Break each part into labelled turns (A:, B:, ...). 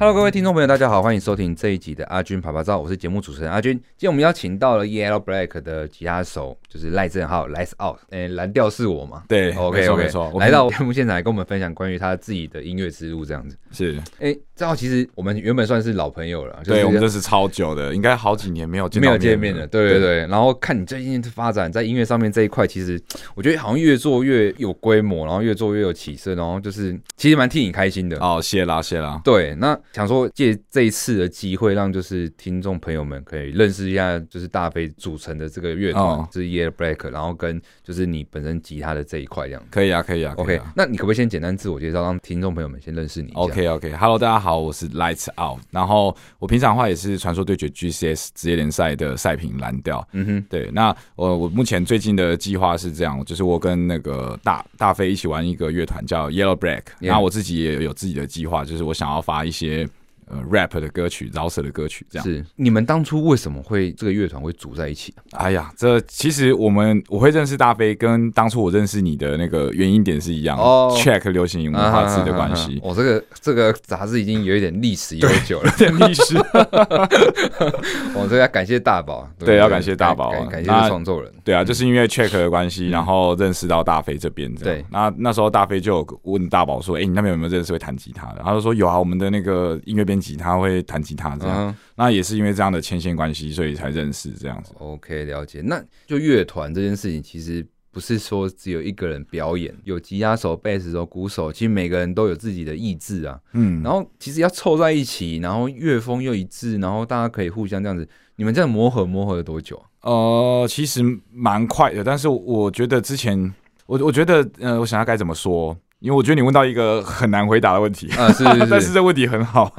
A: Hello，各位听众朋友，大家好，欢迎收听这一集的阿军啪啪照，我是节目主持人阿军。今天我们邀请到了 Yellow Black 的吉他手，就是赖正浩，Lights Out，诶，蓝调是我嘛？
B: 对
A: ，OK OK，没错，来到节目现场来跟我们分享关于他自己的音乐之路，这样子。
B: 是，
A: 诶，正浩其实我们原本算是老朋友了，
B: 对，我们认识超久的，应该好几年没有见
A: 没有见面了，对对对。然后看你最近发展在音乐上面这一块，其实我觉得好像越做越有规模，然后越做越有起色，然后就是其实蛮替你开心的。
B: 哦，谢啦谢啦。
A: 对，那想说借。这一次的机会，让就是听众朋友们可以认识一下，就是大飞组成的这个乐团，哦、就是 Yellow Black，然后跟就是你本身吉他的这一块这样。
B: 可以啊，可以啊。
A: OK，那你可不可以先简单自我介绍，让听众朋友们先认识你
B: ？OK，OK，Hello，、okay, okay. 大家好，我是 Lights Out，然后我平常的话也是传说对决 GCS 职业联赛的赛评蓝调。嗯哼，对。那我我目前最近的计划是这样，就是我跟那个大大飞一起玩一个乐团叫 Yellow Black，然后我自己也有自己的计划，就是我想要发一些。呃，rap 的歌曲，饶舌的歌曲，这样
A: 是你们当初为什么会这个乐团会组在一起？
B: 哎呀，这其实我们我会认识大飞，跟当初我认识你的那个原因点是一样的。哦，Check 流行文化志的关系。
A: 我、这个这个杂志已经有一点历史悠久了，
B: 有 点历史。
A: 我 这个要感谢大宝，
B: 对，对，要感谢大宝，
A: 感谢创作人。
B: 对啊，就是因为 Check 的关系，然后认识到大飞这边。对，那那时候大飞就问大宝说：“哎、欸，你那边有没有认识会弹吉他的？”他就说：“有啊，我们的那个音乐编辑他会弹。”吉他这样，嗯、那也是因为这样的牵线关系，所以才认识这样子。
A: OK，了解。那就乐团这件事情，其实不是说只有一个人表演，有吉他手、贝斯手、鼓手，其实每个人都有自己的意志啊。嗯，然后其实要凑在一起，然后乐风又一致，然后大家可以互相这样子。你们这样磨合磨合了多久？
B: 呃，其实蛮快的，但是我觉得之前，我我觉得，呃，我想要该怎么说？因为我觉得你问到一个很难回答的问题。啊，是，是，是，但是这问题很好。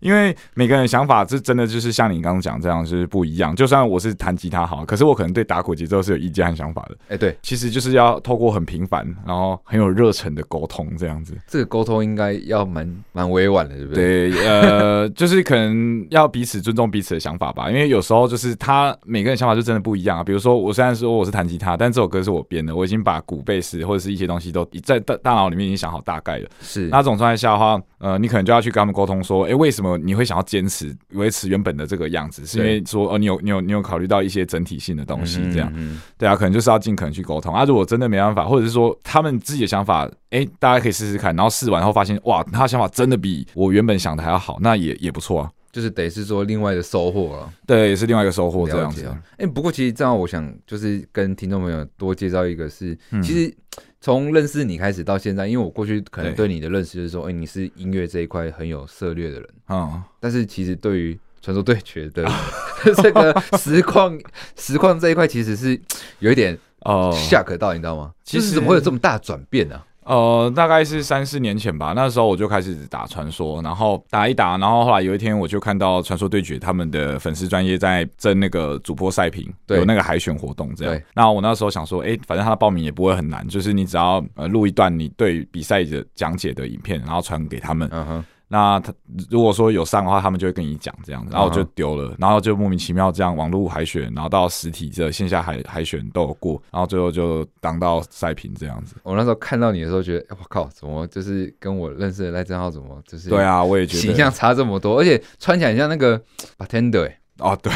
B: 因为每个人想法，是真的就是像你刚刚讲这样，就是不一样。就算我是弹吉他好，可是我可能对打鼓节奏是有意见和想法的。哎，对，其实就是要透过很平凡，然后很有热忱的沟通，这样子。
A: 这个沟通应该要蛮蛮委婉的，对不对？
B: 对，呃，就是可能要彼此尊重彼此的想法吧。因为有时候就是他每个人想法就真的不一样啊。比如说，我虽然说我是弹吉他，但这首歌是我编的，我已经把鼓、贝斯或者是一些东西都在大大脑里面已经想好大概了。是那这种状态下的话，呃，你可能就要去跟他们沟通说，哎，为什么你会想要坚持维持原本的这个样子？是因为说，哦，你有你有你有考虑到一些整体性的东西，这样，对啊，可能就是要尽可能去沟通啊。如果真的没办法，或者是说他们自己的想法，哎，大家可以试试看，然后试完后发现，哇，他的想法真的比我原本想的还要好，那也也不错啊。
A: 就是得是说另外的收获了，
B: 对，也是另外一个收获这样子。
A: 哎，不过其实这样，我想就是跟听众朋友多介绍一个是，是其实。从认识你开始到现在，因为我过去可能对你的认识就是说，哎、欸，你是音乐这一块很有涉略的人，嗯，但是其实对于传说对决的 这个实况实况这一块，其实是有一点哦 shock 到，你知道吗？其实怎么会有这么大转变呢？
B: 呃，大概是三四年前吧，那时候我就开始打传说，然后打一打，然后后来有一天我就看到传说对决他们的粉丝专业在争那个主播赛评，有那个海选活动这样。那我那时候想说，哎、欸，反正他的报名也不会很难，就是你只要呃录一段你对比赛的讲解的影片，然后传给他们。嗯哼。那他如果说有上的话，他们就会跟你讲这样子，然后我就丢了，然后就莫名其妙这样网络海选，然后到实体这线下海海选都有过，然后最后就当到赛评这样子。
A: 我那时候看到你的时候，觉得我靠，怎么就是跟我认识的赖正浩怎么就是
B: 对啊，我也觉得。
A: 形象差这么多，而且穿起来像那个 bartender 哎
B: 哦对，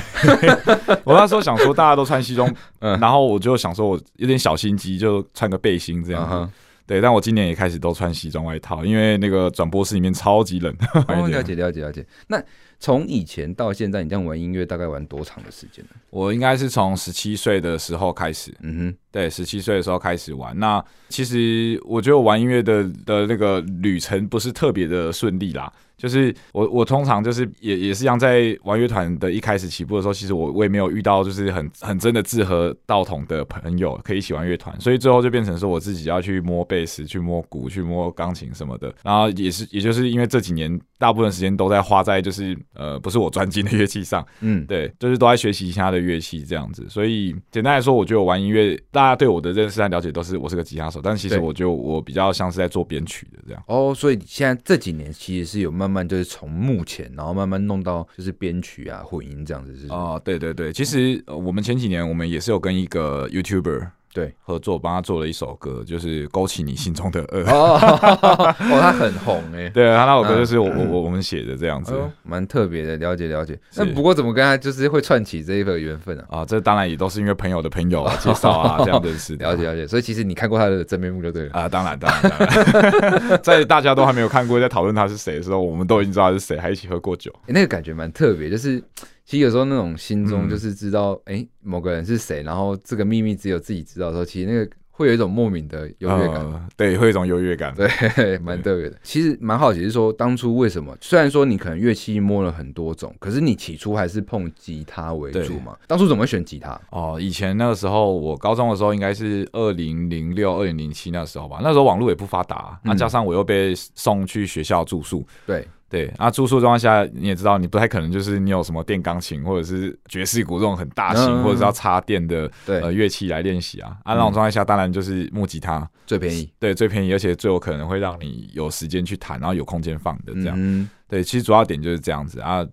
B: 我那时候想说大家都穿西装，嗯，然后我就想说我有点小心机，就穿个背心这样。嗯对，但我今年也开始都穿西装外套，因为那个转播室里面超级冷。
A: 哦，了解了解了解。那从以前到现在，你这样玩音乐大概玩多长的时间呢？
B: 我应该是从十七岁的时候开始。嗯哼，对，十七岁的时候开始玩。那其实我觉得我玩音乐的的那个旅程不是特别的顺利啦。就是我，我通常就是也也是一样，在玩乐团的一开始起步的时候，其实我我也没有遇到就是很很真的志合道同的朋友可以一起玩乐团，所以最后就变成说我自己要去摸贝斯、去摸鼓、去摸钢琴什么的。然后也是，也就是因为这几年大部分时间都在花在就是呃不是我专精的乐器上，嗯，对，就是都在学习其他的乐器这样子。所以简单来说，我觉得我玩音乐，大家对我的认识和了解都是我是个吉他手，但其实我就我比较像是在做编曲的这样。
A: 哦，所以现在这几年其实是有慢慢。慢就是从目前，然后慢慢弄到就是编曲啊、混音这样子是。哦，
B: 对对对，其实我们前几年我们也是有跟一个 YouTuber 对合作帮他做了一首歌，就是勾起你心中的恶。
A: 哦，他很红哎。
B: 对啊，他那首歌就是我我我我们写的这样子，
A: 蛮特别的。了解了解。那不过怎么跟他就是会串起这一个缘分啊？
B: 啊，这当然也都是因为朋友的朋友 介绍啊，这样认识。
A: 了解了解。所以其实你看过他的真面目就对了
B: 啊。当然当然当然，在大家都还没有看过，在讨论他是谁的时候，我们都已经知道他是谁，还一起喝过酒。
A: 那个感觉蛮特别，就是。其实有时候那种心中就是知道，哎、某个人是谁，然后这个秘密只有自己知道的时候，其实那个会有一种莫名的优越感、呃，
B: 对，会有一种优越感，
A: 对，蛮特别的。其实蛮好奇，是说当初为什么？虽然说你可能乐器摸了很多种，可是你起初还是碰吉他为主嘛？当初怎么会选吉他？
B: 哦，以前那个时候，我高中的时候应该是二零零六、二零零七那时候吧。那时候网络也不发达，那、嗯啊、加上我又被送去学校住宿，
A: 对。
B: 对，啊，住宿状况下你也知道，你不太可能就是你有什么电钢琴或者是爵士鼓这种很大型、嗯、或者是要插电的乐器来练习啊。啊，那种状态下当然就是木吉他
A: 最便宜，
B: 对，最便宜，而且最有可能会让你有时间去弹，然后有空间放的这样。嗯、对，其实主要点就是这样子啊。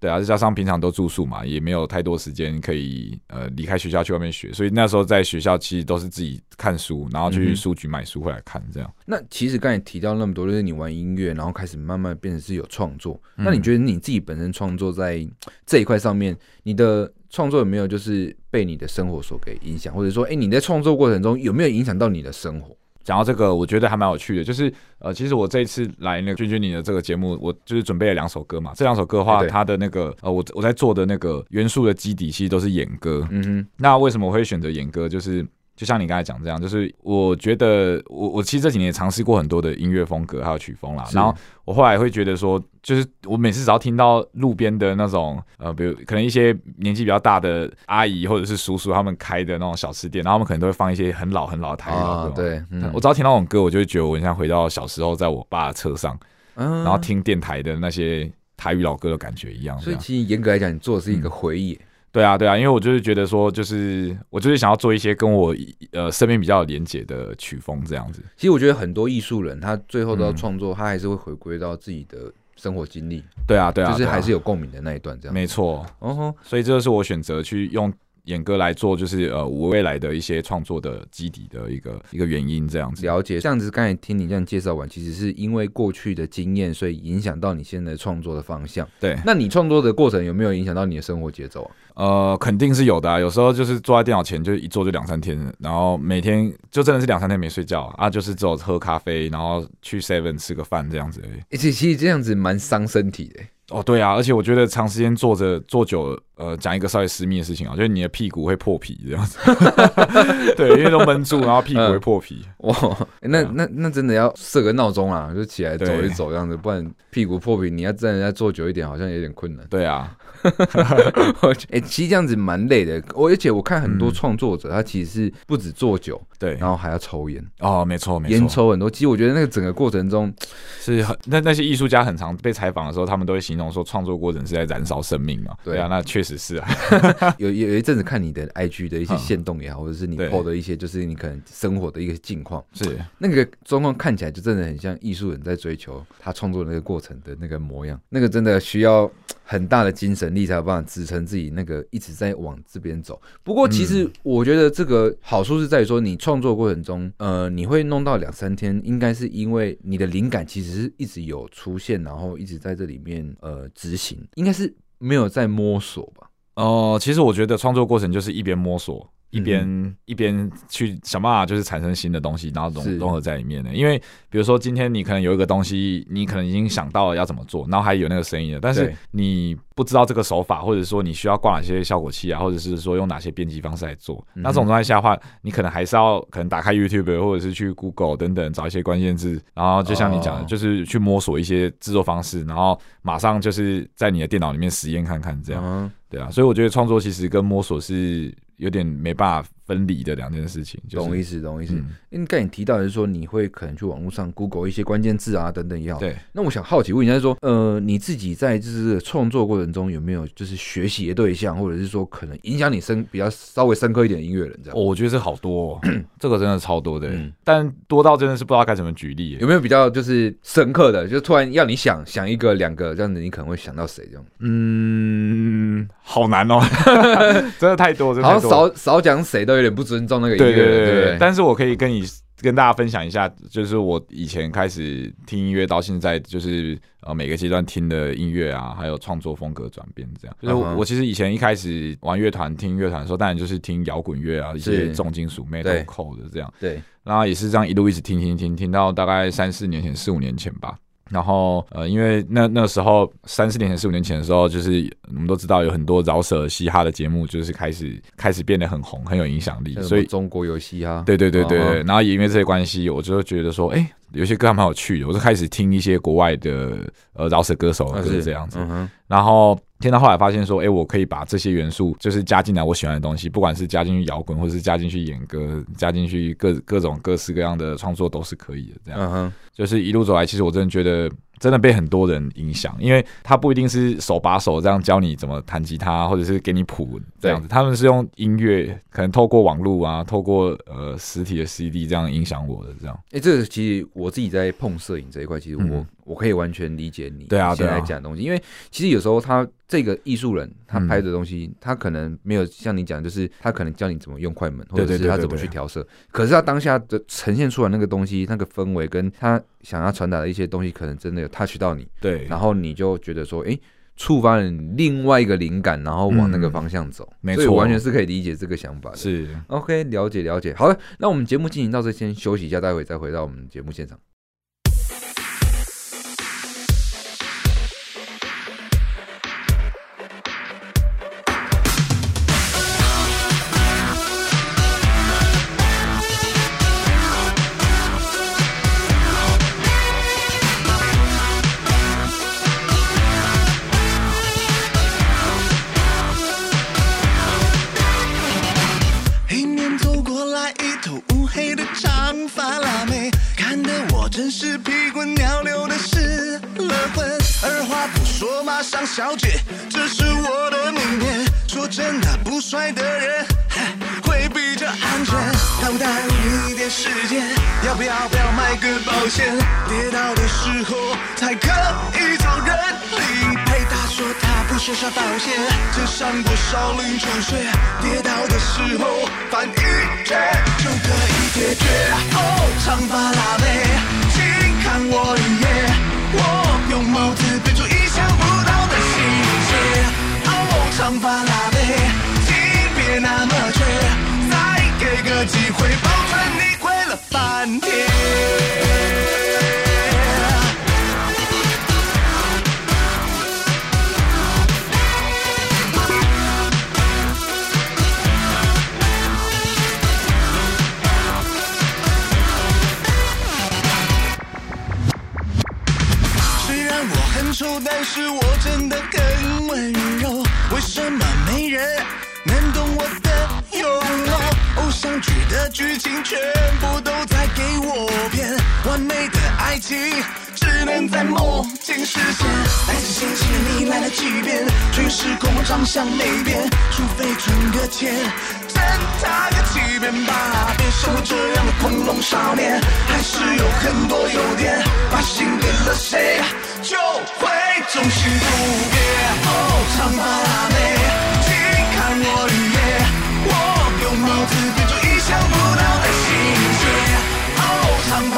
B: 对啊，再加上平常都住宿嘛，也没有太多时间可以呃离开学校去外面学，所以那时候在学校其实都是自己看书，然后去书局买书回来看这样。嗯、
A: 那其实刚才提到那么多，就是你玩音乐，然后开始慢慢变成是有创作。嗯、那你觉得你自己本身创作在这一块上面，你的创作有没有就是被你的生活所给影响，或者说，哎，你在创作过程中有没有影响到你的生活？
B: 讲到这个，我觉得还蛮有趣的，就是呃，其实我这一次来那个君君你的这个节目，我就是准备了两首歌嘛。这两首歌的话，它的那个呃，我我在做的那个元素的基底其实都是演歌。嗯哼。那为什么我会选择演歌？就是。就像你刚才讲这样，就是我觉得我我其实这几年也尝试过很多的音乐风格还有曲风啦，然后我后来会觉得说，就是我每次只要听到路边的那种呃，比如可能一些年纪比较大的阿姨或者是叔叔他们开的那种小吃店，然后他们可能都会放一些很老很老的台语老歌，
A: 对，嗯、
B: 我只要听到那种歌，我就会觉得我很像回到小时候在我爸的车上，然后听电台的那些台语老歌的感觉一样。
A: 所以其实严格来讲，你做的是一个回忆。嗯
B: 对啊，对啊，因为我就是觉得说，就是我就是想要做一些跟我呃身边比较有连结的曲风这样子。
A: 其实我觉得很多艺术人，他最后都要创作，嗯、他还是会回归到自己的生活经历。
B: 对啊，对啊，
A: 就是还是有共鸣的那一段这样。
B: 没错，哦吼，所以这就是我选择去用。演歌来做，就是呃，我未来的一些创作的基底的一个一个原因，这样子。
A: 了解，这样子刚才听你这样介绍完，其实是因为过去的经验，所以影响到你现在创作的方向。
B: 对，
A: 那你创作的过程有没有影响到你的生活节奏啊？
B: 呃，肯定是有的啊。有时候就是坐在电脑前，就一坐就两三天，然后每天就真的是两三天没睡觉啊，就是只有喝咖啡，然后去 Seven 吃个饭这样子而已。
A: 而且其实这样子蛮伤身体的。
B: 哦，对啊，而且我觉得长时间坐着坐久了，呃，讲一个稍微私密的事情啊，就是你的屁股会破皮这样子。对，因为都闷住，然后屁股会破皮。哇，
A: 那那那真的要设个闹钟啊，就起来走一走这样子，不然屁股破皮，你要真的再坐久一点，好像有点困难。
B: 对啊，
A: 哎，其实这样子蛮累的。我而且我看很多创作者，他其实是不止坐久，对，然后还要抽烟。
B: 哦，没错，没错，
A: 烟抽很多。其实我觉得那个整个过程中
B: 是很，那那些艺术家很常被采访的时候，他们都会形容。说创作过程是在燃烧生命嘛？对啊，那确实是啊。
A: 有有一阵子看你的 IG 的一些线动也好，或者是你 PO 的一些，就是你可能生活的一个境况，
B: 是
A: 那个状况看起来就真的很像艺术人在追求他创作的那个过程的那个模样。那个真的需要很大的精神力才有办法支撑自己那个一直在往这边走。不过其实我觉得这个好处是在于说，你创作过程中，呃，你会弄到两三天，应该是因为你的灵感其实是一直有出现，然后一直在这里面，呃。呃，执行应该是没有在摸索吧？
B: 哦、其实我觉得创作过程就是一边摸索。一边、嗯、一边去想办法，就是产生新的东西，然后融融合在里面的。因为比如说今天你可能有一个东西，你可能已经想到了要怎么做，然后还有那个声音了，但是你不知道这个手法，或者说你需要挂哪些效果器啊，或者是说用哪些编辑方式来做。嗯、那这种状态下的话，你可能还是要可能打开 YouTube 或者是去 Google 等等找一些关键字，然后就像你讲的，就是去摸索一些制作方式，然后马上就是在你的电脑里面实验看看这样。嗯、对啊，所以我觉得创作其实跟摸索是。有点没办法分离的两件事情，就是，
A: 懂意思，懂意思。因为刚才你提到的是说，你会可能去网络上 Google 一些关键字啊，等等也好。
B: 对。
A: 那我想好奇问一下，就是说，呃，你自己在就是创作过程中有没有就是学习的对象，或者是说可能影响你深比较稍微深刻一点的音乐人这样？
B: 哦，我觉得是好多，哦，这个真的超多的，嗯，但多到真的是不知道该怎么举例。
A: 有没有比较就是深刻的，就突然要你想想一个两个这样子，你可能会想到谁这样？
B: 嗯。嗯，好难哦，真的太多，真的
C: 好像少少讲谁都有点不尊重那个音乐，对对对，
B: 但是我可以跟你。跟大家分享一下，就是我以前开始听音乐到现在，就是呃每个阶段听的音乐啊，还有创作风格转变这样。就是我其实以前一开始玩乐团、听乐团的时候，当然就是听摇滚乐啊，一些重金属、metalcore 的这样。对，然后也是这样一路一直听听听，听到大概三四年前、四五年前吧。然后呃，因为那那时候三四年前、四五年前的时候，就是我们都知道有很多饶舌嘻哈的节目，就是开始开始变得很红，很有影响力。所以
C: 中国有嘻哈，
B: 对对对对对。然后也因为这些关系，我就觉得说，哎，有些歌还蛮有趣的，我就开始听一些国外的呃饶舌歌手就是这样子。然后。听到后来发现说，哎、欸，我可以把这些元素就是加进来我喜欢的东西，不管是加进去摇滚，或者是加进去演歌，加进去各各种各式各样的创作都是可以的。这样，就是一路走来，其实我真的觉得。真的被很多人影响，因为他不一定是手把手这样教你怎么弹吉他，或者是给你谱这样子，他们是用音乐，可能透过网络啊，透过呃实体的 CD 这样影响我的这样。
C: 哎，这个其实我自己在碰摄影这一块，其实我、嗯、我可以完全理解你对啊现在讲的东西，因为其实有时候他这个艺术人他拍的东西，嗯、他可能没有像你讲，就是他可能教你怎么用快门，或者是他怎么去调色，可是他当下的呈现出来那个东西，那个氛围跟他。想要传达的一些东西，可能真的有 touch 到你，对，然后你就觉得说，哎，触发了你另外一个灵感，然后往那个方向走，没错，所以完全是可以理解这个想法的。是，OK，了解了解。好了，那我们节目进行到这，先休息一下，待会再回到我们节目现场。上小姐，这是我的名片。说真的，不帅的人会比较安全。耽不耽误你一点时间？要不要不要买个保险？跌倒的时候才可以找人理赔。他说他不需要保险，只上过少林中学。跌倒的时候翻一圈就可以解决。哦，长发辣妹，请看我一眼，我用帽子变出一长发辣妹，请别那么倔，再给个机会，保证你跪了半天。但是我真的很温柔，为什么没人能懂我的拥有？偶像剧的剧情全部都在给我骗，完美的爱情只能在梦境实现。来自星星的你来了几遍，全时空我长相没变，除非存个钱，真他个几遍吧！别像我这样的恐龙少年，还是有很多优点，把心给了谁？就会总是不变。哦，长发辣妹，请看我一眼，我用帽子变出意想不到的细节。哦，长发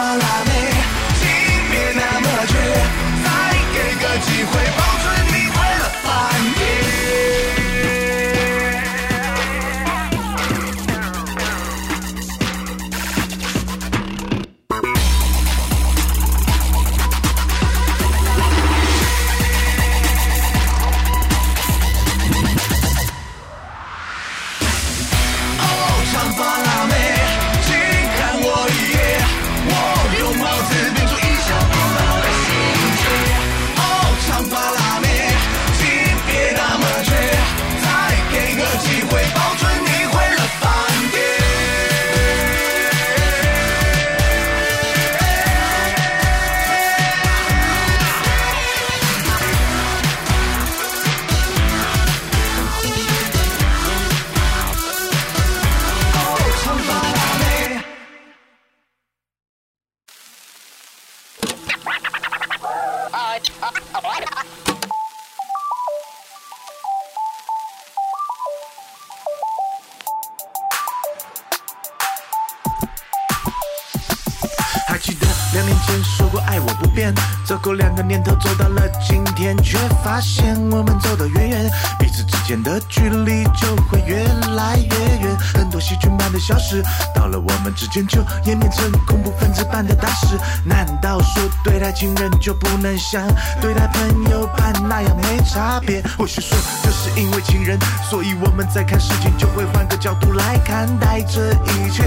C: 难道说对待亲人就不能像对待朋友般那样没差别？或许说就是因为亲人，所以我们在看事情就会换个角度来看待这一切。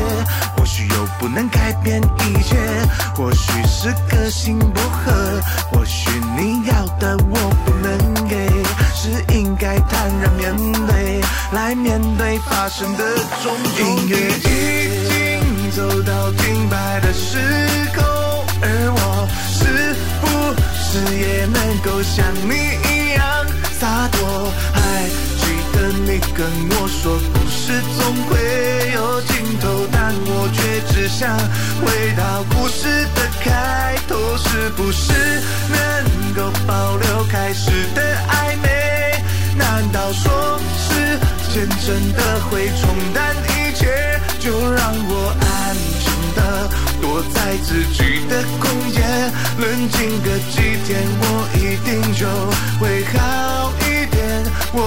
C: 或许又不能改变一切，或许是个性不合，或许你要的我不能给，是应该坦然面对，来面对发生的种种。音乐已经走到停摆的时候，而我是不是也能够像你一样洒脱？还记得你跟我说，故事总会有尽头，但我却只想回到故事的开头，是不是能够保留开始的暧昧？难道说时间真的会冲淡一切？就让我安静的躲在自己的空间，冷静个几天，我一定就会好一点。我。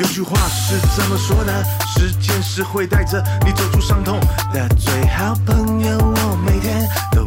C: 有句话是这么说的：时间是会带着你走出伤痛的最好朋友。我每天都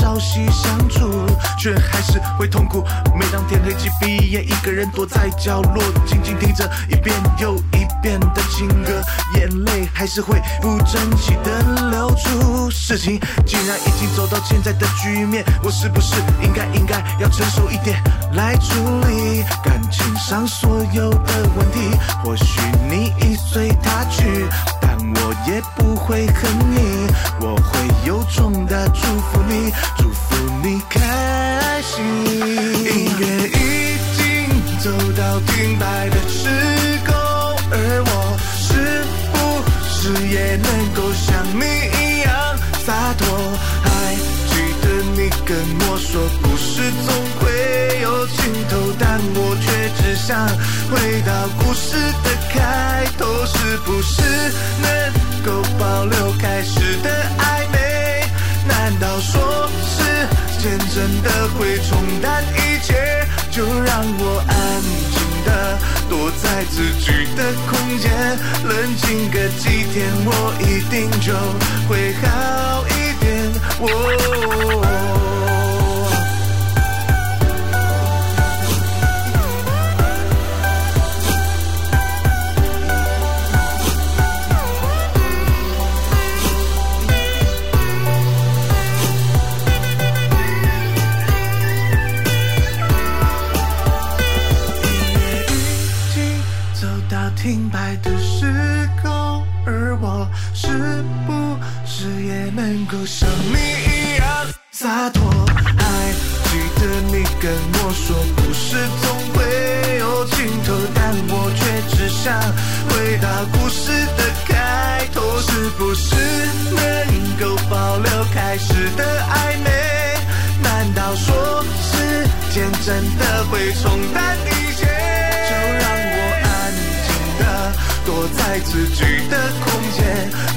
C: 朝夕相处，却还是会痛苦。每当天黑起闭眼，一个人躲在角落，静静听着一遍又一遍的情歌，眼泪还是会不争气的流出。事情既然已经走到现在的局面，我是不是应该应该要成熟一点来处理感情上所有的问题？或许你已随他去，但我也不会恨你，我会由衷的祝福你，祝福你开心。音乐已经走到停摆的时候，而我是不是也能够像你一样洒脱？还记得你跟我说，故事总会有尽头，但我却只想。回到故事的开头，是不是真的会冲淡一切？就让我安静的躲在自己的空间，冷静个几天，我一定就会好一点。哦。想回到故事的开头。是不是能够保留开始的暧昧？难道说时间真的会冲淡一切？就让我安静的躲在自己的空间，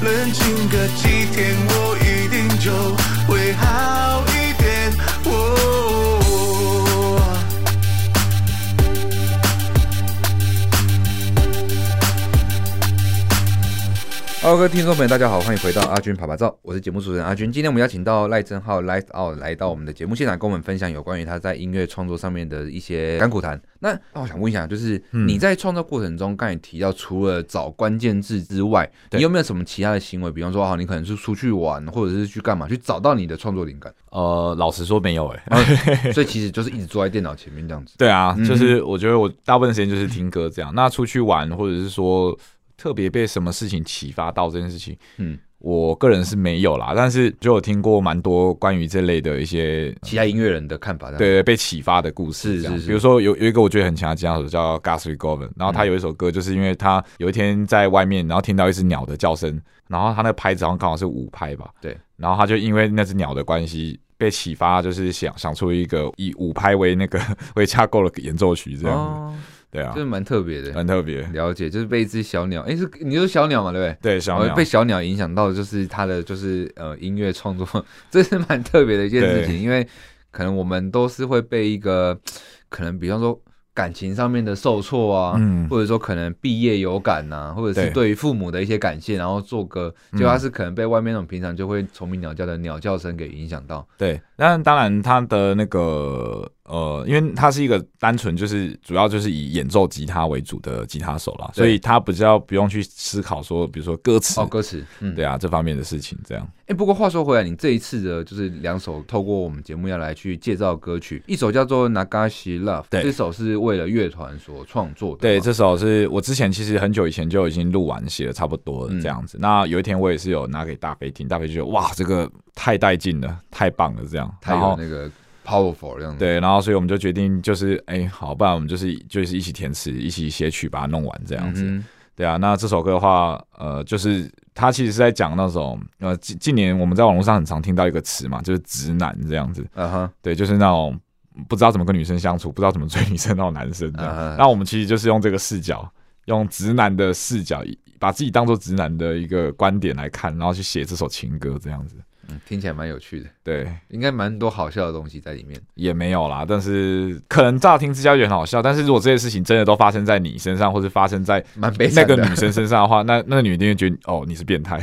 C: 冷静个几天，我一定就会好
A: Hello，各位听众朋友，大家好，欢迎回到阿军趴趴造，我是节目主持人阿军。今天我们邀请到赖正浩 Lights Out 来到我们的节目现场，跟我们分享有关于他在音乐创作上面的一些甘苦谈。那那我想问一下，就是你在创作过程中，刚才提到除了找关键字之外，你有没有什么其他的行为？比方说，好，你可能是出去玩，或者是去干嘛，去找到你的创作灵感？
B: 呃，老实说没有哎、欸，
A: 所以其实就是一直坐在电脑前面这样子。
B: 对啊，就是我觉得我大部分时间就是听歌这样。那出去玩，或者是说。特别被什么事情启发到这件事情，嗯，我个人是没有啦，但是就有听过蛮多关于这类的一些
A: 其他音乐人的看法，对
B: 对，被启发的故事，是是是。比如说有有一个我觉得很强的吉他手叫 Guthrie Govan，然后他有一首歌，就是因为他有一天在外面，然后听到一只鸟的叫声，然后他那个拍子好像刚好是五拍吧，
A: 对，
B: 然后他就因为那只鸟的关系被启发，就是想想出一个以五拍为那个 为架构的演奏曲这样。子。哦对啊，
A: 就是蛮特别的，
B: 很特别。
A: 了解，就是被一只小鸟，哎，是你说小鸟嘛，对不对？
B: 对，小鸟
A: 被小鸟影响到，就是他的就是呃音乐创作，这是蛮特别的一件事情，因为可能我们都是会被一个可能比方说。感情上面的受挫啊，嗯、或者说可能毕业有感呐、啊，或者是对于父母的一些感谢，然后做歌，结果他是可能被外面那种平常就会虫鸣鸟叫的鸟叫声给影响到。
B: 对，但当然他的那个。呃，因为他是一个单纯就是主要就是以演奏吉他为主的吉他手啦，所以他比较不用去思考说，比如说歌词
A: 哦，歌词，嗯，
B: 对啊，这方面的事情这样。
A: 哎，不过话说回来，你这一次的就是两首透过我们节目要来去介绍歌曲，一首叫做《Nagashi Love》，对，这首是为了乐团所创作的。
B: 对，这首是我之前其实很久以前就已经录完写的差不多了这样子。嗯、那有一天我也是有拿给大飞听，大飞就觉得哇，这个太带劲了，太棒了，这样，
A: 太有那个。Powerful 这样子，
B: 对，然后所以我们就决定，就是哎、欸，好，不然我们就是就是一起填词，一起写曲，把它弄完这样子。嗯、对啊，那这首歌的话，呃，就是它其实是在讲那种呃，近近年我们在网络上很常听到一个词嘛，就是直男这样子。嗯哼，对，就是那种不知道怎么跟女生相处，不知道怎么追女生那种男生这样。那、uh huh. 我们其实就是用这个视角，用直男的视角，把自己当做直男的一个观点来看，然后去写这首情歌这样子。
A: 嗯，听起来蛮有趣的，
B: 对，
A: 应该蛮多好笑的东西在里面，
B: 也没有啦，但是可能乍听之下也很好笑，但是如果这些事情真的都发生在你身上，或者发生在那个女生身上的话，那那个女的一定会觉得哦，你是变态，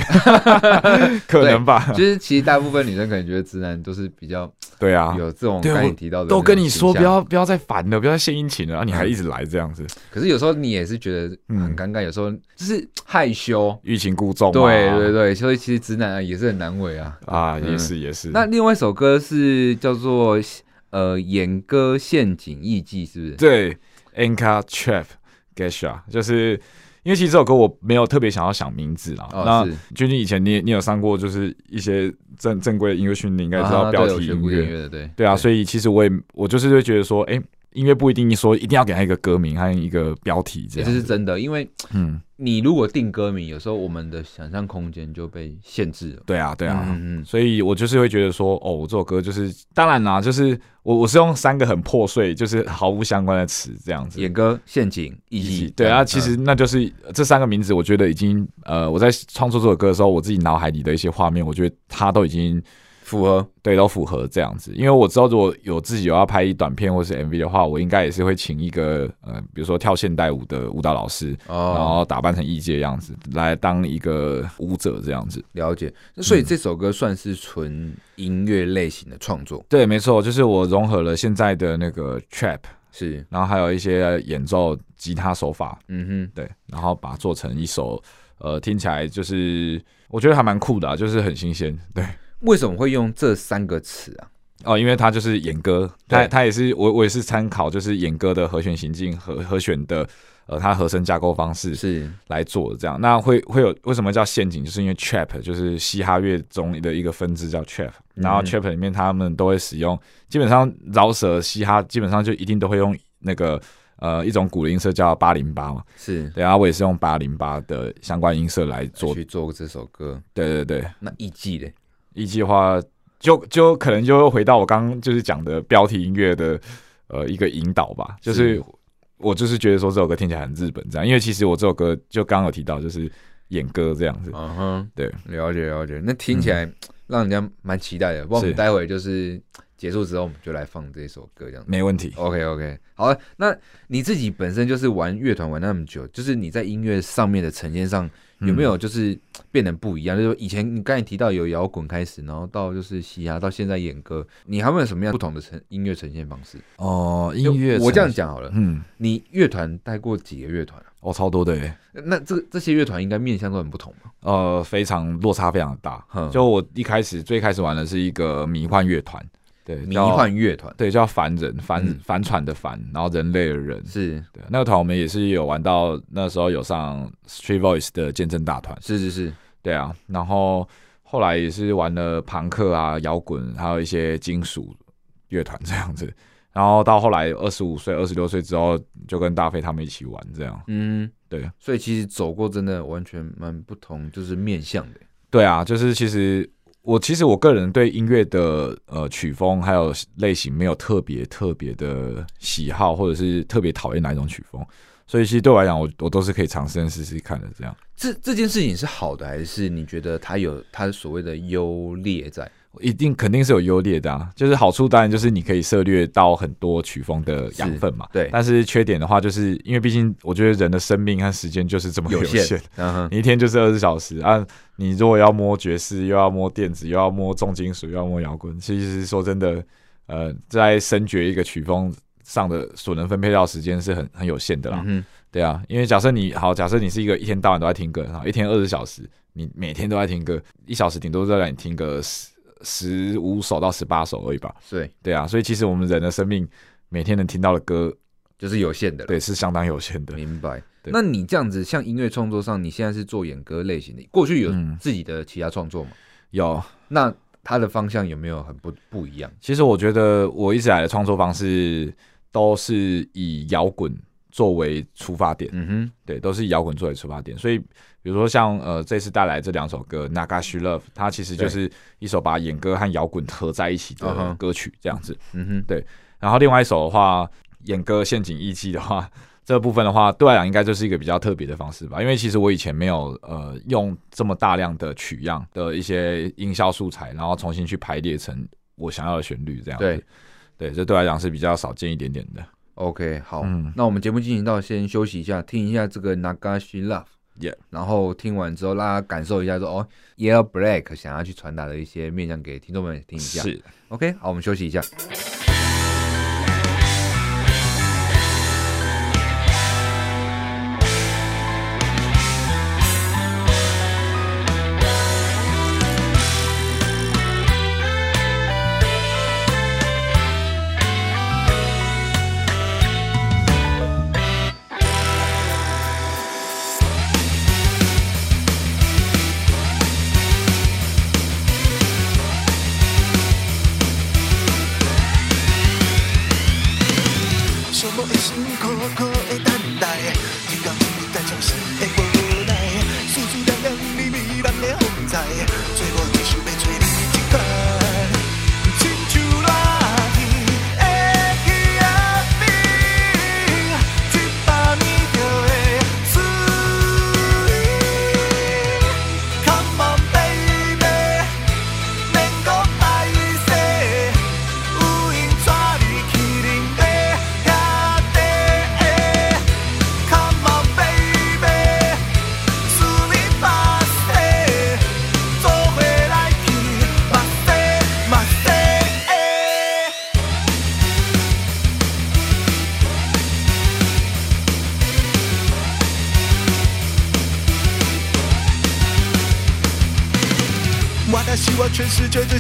B: 可能吧？
A: 就是其实大部分女生可能觉得直男都是比较
B: 对啊，
A: 有这种刚你提到的，
B: 都跟你说不要不要再烦了，不要再献殷勤了，然后你还一直来这样子，
A: 可是有时候你也是觉得很尴尬，有时候就是害羞，
B: 欲擒故纵，
A: 对对对，所以其实直男也是很难为啊，
B: 啊，也是也是。
A: 那另外一首歌是叫做呃演歌陷阱艺伎，是不是？
B: 对，Enka Trap Geisha，就是因为其实这首歌我没有特别想要想名字啦。哦、那君君以前你你有上过就是一些正正规的音乐训练，你应该知道标题音乐的，对对啊，所以其实我也我就是会觉得说，哎、欸。音乐不一定说一定要给他一个歌名还有一个标题，这样
A: 这是真的。因为，嗯，你如果定歌名，有时候我们的想象空间就被限制了。
B: 对啊，对啊，嗯嗯。所以我就是会觉得说，哦，我这首歌就是，当然啦，就是我我是用三个很破碎，就是毫无相关的词这样子。
A: 演歌陷阱意义，
B: 对啊，其实那就是这三个名字，我觉得已经呃，我在创作这首歌的时候，我自己脑海里的一些画面，我觉得它都已经。符合，对，都符合这样子。因为我知道，如果有自己有要拍一短片或是 MV 的话，我应该也是会请一个呃，比如说跳现代舞的舞蹈老师，哦、然后打扮成艺界的样子来当一个舞者这样子。
A: 了解。那所以这首歌算是纯音乐类型的创作？
B: 嗯、对，没错，就是我融合了现在的那个 trap
A: 是，
B: 然后还有一些演奏吉他手法，
A: 嗯哼，
B: 对，然后把它做成一首呃，听起来就是我觉得还蛮酷的，啊，就是很新鲜，对。
A: 为什么会用这三个词啊？
B: 哦，因为他就是演歌，他对他也是我我也是参考就是演歌的和弦行进和和弦的呃，他和声架构方式是来做的这样。那会会有为什么叫陷阱？就是因为 trap 就是嘻哈乐中的一个分支叫 trap，然后 trap 里面他们都会使用，基本上饶舌嘻哈基本上就一定都会用那个呃一种鼓的音色叫八零八嘛，
A: 是
B: 对，啊我也是用八零八的相关音色来做
A: 去做这首歌。
B: 对对对，
A: 那艺伎嘞？
B: 一句话，就就可能就会回到我刚刚就是讲的标题音乐的呃一个引导吧，就是我就是觉得说这首歌听起来很日本这样，因为其实我这首歌就刚刚有提到就是演歌这样子，嗯哼，对，
A: 了解了解，那听起来让人家蛮期待的，不过我们待会就是结束之后我们就来放这首歌这样子，
B: 没问题
A: ，OK OK，好，那你自己本身就是玩乐团玩那么久，就是你在音乐上面的呈现上。有没有就是变得不一样？嗯、就是以前你刚才提到有摇滚开始，然后到就是嘻哈，到现在演歌，你还会有什么样不同的呈音乐呈现方式？
B: 哦，音乐
A: 我这样讲好了，嗯，你乐团带过几个乐团啊？
B: 哦，超多的耶。
A: 那这这些乐团应该面向都很不同嘛？
B: 呃，非常落差非常大。嗯、就我一开始最开始玩的是一个迷幻乐团。对，
A: 迷幻乐团，
B: 对，叫凡人，帆帆船的帆，然后人类的人，
A: 是
B: 对。那个团我们也是有玩到，那时候有上 Street Voice 的见证大团，
A: 是是是，
B: 对啊。然后后来也是玩了朋克啊、摇滚，还有一些金属乐团这样子。然后到后来二十五岁、二十六岁之后，就跟大飞他们一起玩这样。嗯，对。
A: 所以其实走过真的完全蛮不同，就是面向的。
B: 对啊，就是其实。我其实我个人对音乐的呃曲风还有类型没有特别特别的喜好，或者是特别讨厌哪一种曲风，所以其实对我来讲，我我都是可以尝试试试看的。这样，
A: 这这件事情是好的，还是你觉得它有它所谓的优劣在？
B: 一定肯定是有优劣的啊，就是好处当然就是你可以涉猎到很多曲风的养分嘛，
A: 对。
B: 但是缺点的话，就是因为毕竟我觉得人的生命和时间就是这么有限，有限嗯、你一天就是二十小时啊。你如果要摸爵士，又要摸电子，又要摸重金属，又要摸摇滚，其实说真的，呃，在深掘一个曲风上的所能分配到时间是很很有限的啦。嗯，对啊，因为假设你好，假设你是一个一天到晚都在听歌，然后一天二十小时，你每天都在听歌，一小时顶多再让你听个十。十五首到十八首而已吧。
A: 对
B: 对啊，所以其实我们人的生命每天能听到的歌
A: 就是有限的，
B: 对，是相当有限的。
A: 明白。那你这样子，像音乐创作上，你现在是做演歌类型的，过去有自己的其他创作吗？
B: 有。
A: 那它的方向有没有很不不一样？
B: 其实我觉得我一直来的创作方式都是以摇滚作为出发点。嗯哼，对，都是以摇滚作为出发点，所以。比如说像呃这次带来这两首歌《Nagashi Love》，它其实就是一首把演歌和摇滚合在一起的歌曲，这样子。嗯哼，对。然后另外一首的话，演歌陷阱艺伎的话，这部分的话，对我来讲应该就是一个比较特别的方式吧。因为其实我以前没有呃用这么大量的取样的一些音效素材，然后重新去排列成我想要的旋律这样子。对，对，这对我来讲是比较少见一点点的。
A: OK，好，嗯、那我们节目进行到先休息一下，听一下这个《Nagashi Love》。
B: Yeah.
A: 然后听完之后，让大家感受一下说，说哦，Yellow Black 想要去传达的一些面向给听众们听一下。
B: 是
A: ，OK，好，我们休息一下。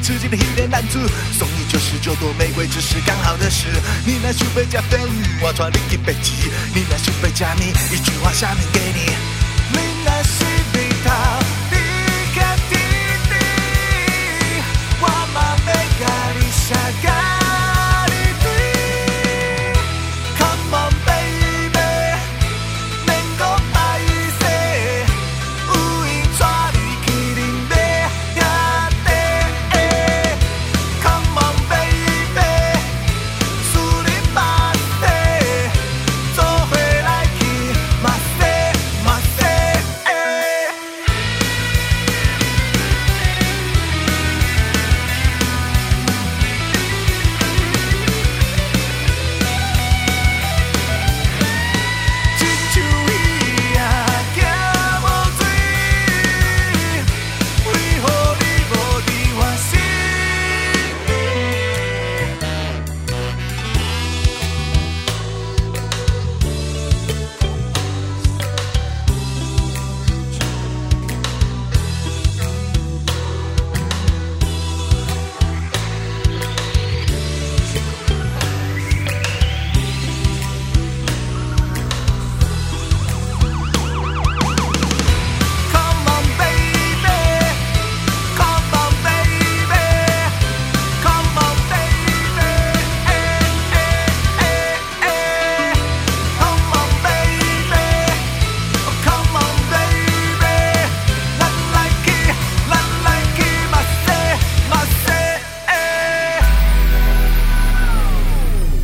C: 绝对刺激的黑脸男子，送你九十九朵玫瑰，只是刚好的事。你那想被加分，我带你去北极。你那想被加密，一句话下面给你。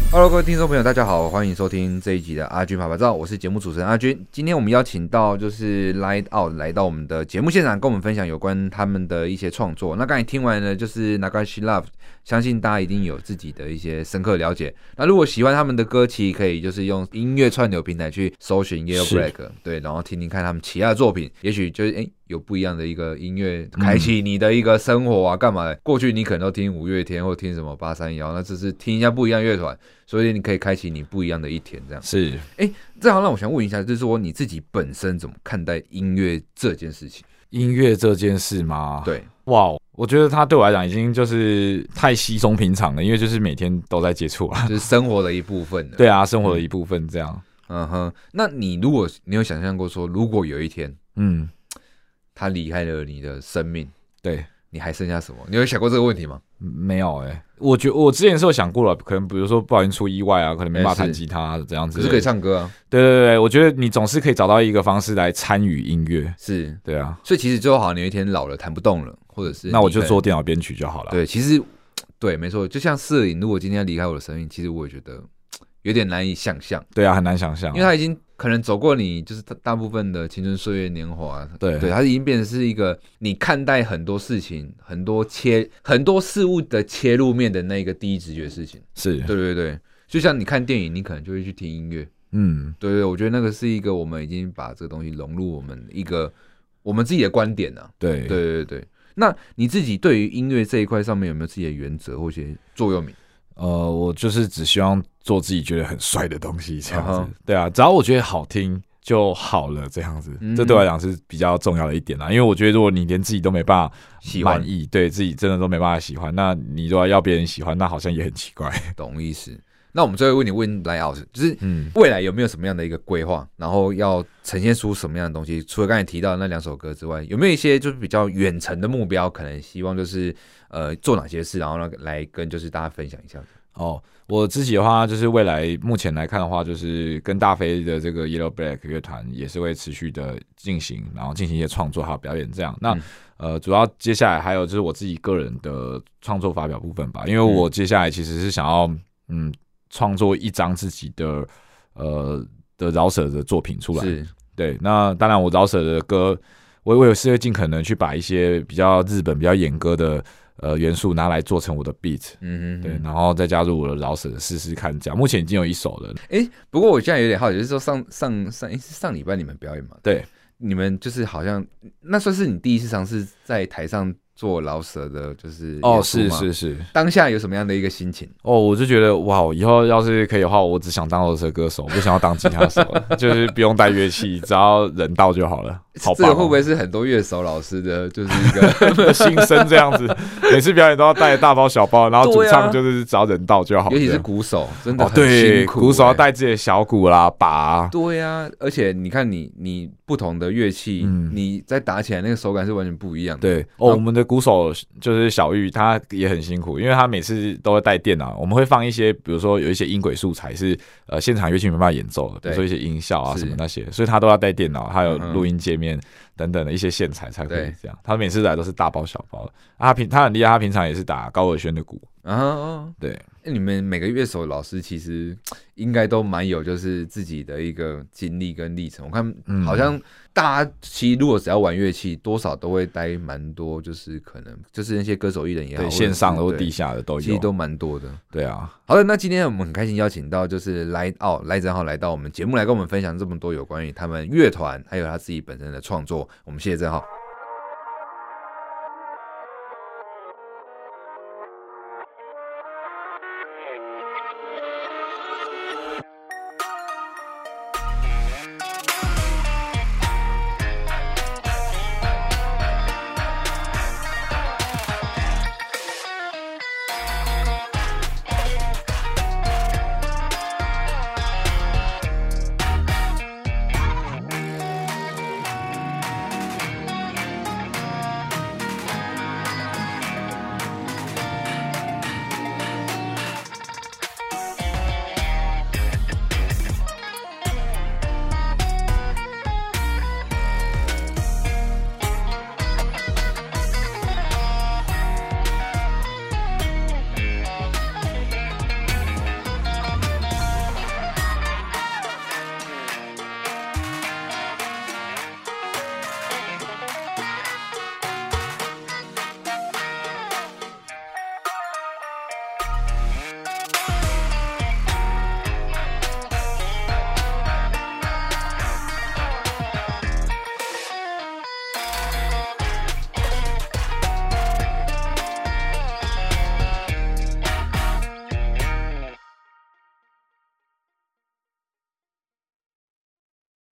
A: Hello，各位听众朋友，大家好，欢迎收听这一集的阿军趴拍照，我是节目主持人阿军。今天我们邀请到就是 Light Out 来到我们的节目现场，跟我们分享有关他们的一些创作。那刚才听完呢，就是 Nagashi Love，相信大家一定有自己的一些深刻了解。那如果喜欢他们的歌，其实可以就是用音乐串流平台去搜寻 Yellow Brack，对，然后听听看他们其他的作品，也许就是诶。有不一样的一个音乐，开启你的一个生活啊，干嘛的？过去你可能都听五月天或听什么八三幺，那只是听一下不一样乐团，所以你可以开启你不一样的一天，这样
B: 是。
A: 哎、欸，正好让我想问一下，就是说你自己本身怎么看待音乐这件事情？
B: 音乐这件事吗？
A: 对，
B: 哇，我觉得它对我来讲已经就是太稀松平常了，因为就是每天都在接触啊，
A: 就是生活的一部分。
B: 对啊，生活的一部分这样。
A: 嗯哼，那你如果你有想象过说，如果有一天，嗯。他离开了你的生命，
B: 对，
A: 你还剩下什么？你有想过这个问题吗？
B: 没有哎、欸，我觉我之前是有想过了，可能比如说不小心出意外啊，可能没办法弹吉他这样子，
A: 可是可以唱歌啊。
B: 对对对，我觉得你总是可以找到一个方式来参与音乐，
A: 是
B: 对啊。
A: 所以其实最后好像你有一天老了弹不动了，或者是
B: 那我就做电脑编曲就好了。
A: 对，其实 对，没错，就像摄影，如果今天要离开我的生命，其实我也觉得 有点难以想象。
B: 对啊，很难想象，
A: 因为他已经。可能走过你就是大部分的青春岁月年华，
B: 对。
A: 对，它已经变成是一个你看待很多事情、很多切很多事物的切入面的那个第一直觉事情，
B: 是。
A: 对对对，就像你看电影，你可能就会去听音乐，
B: 嗯，
A: 对对，我觉得那个是一个我们已经把这个东西融入我们一个我们自己的观点了，
B: 对。
A: 对对对。那你自己对于音乐这一块上面有没有自己的原则或些座右铭？
B: 呃，我就是只希望做自己觉得很帅的东西，这样子。Uh huh. 对啊，只要我觉得好听就好了，这样子。Mm hmm. 这对我来讲是比较重要的一点啦。因为我觉得，如果你连自己都没办法满意，喜欢对自己真的都没办法喜欢，那你如果要别人喜欢，那好像也很奇怪。
A: 懂意思？那我们最后问你问 Light Out，就是未来有没有什么样的一个规划？然后要呈现出什么样的东西？除了刚才提到的那两首歌之外，有没有一些就是比较远程的目标？可能希望就是。呃，做哪些事，然后呢，来跟就是大家分享一下。
B: 哦，我自己的话，就是未来目前来看的话，就是跟大飞的这个 Yellow Black 乐团也是会持续的进行，然后进行一些创作还有表演这样。那、嗯、呃，主要接下来还有就是我自己个人的创作发表部分吧，因为我接下来其实是想要嗯创作一张自己的呃的饶舌的作品出
A: 来。
B: 对，那当然我饶舌的歌，我我也是会尽可能去把一些比较日本比较演歌的。呃，元素拿来做成我的 beat，嗯哼，对，然后再加入我的饶舌试试看，这样。目前已经有一首了。
A: 哎、欸，不过我现在有点好奇，就是说上上上，是上礼拜你们表演嘛？
B: 对，
A: 你们就是好像那算是你第一次尝试在台上。做老舍的，就是
B: 哦，是是是，
A: 当下有什么样的一个心情？
B: 哦，我就觉得哇，以后要是可以的话，我只想当老舍歌手，不想要当吉他手，就是不用带乐器，只要人到就好了。好棒，这个
A: 会不会是很多乐手老师的，就是一个
B: 心声这样子？每次表演都要带大包小包，然后主唱就是只要人到就好。
A: 尤其是鼓手，真的很辛苦，
B: 鼓手要带自己的小鼓啦、把。
A: 对呀，而且你看你你不同的乐器，你在打起来那个手感是完全不一样的。
B: 对哦，我们的。鼓手就是小玉，他也很辛苦，因为他每次都会带电脑。我们会放一些，比如说有一些音轨素材是呃现场乐器没办法演奏的，比如说一些音效啊什么那些，所以他都要带电脑，还有录音界面等等的一些线材才可以这样。他每次来都是大包小包的。他平他很厉害，他平常也是打高尔轩的鼓。啊，对。
A: 你们每个乐手老师其实应该都蛮有，就是自己的一个经历跟历程。我看好像大家其实如果只要玩乐器，多少都会待蛮多，就是可能就是那些歌手艺人也好，
B: 线上的或地下的都有，
A: 其实都蛮多的。
B: 对啊，
A: 好的，那今天我们很开心邀请到就是 Light Out 赖正浩来到我们节目来跟我们分享这么多有关于他们乐团还有他自己本身的创作。我们谢谢郑浩。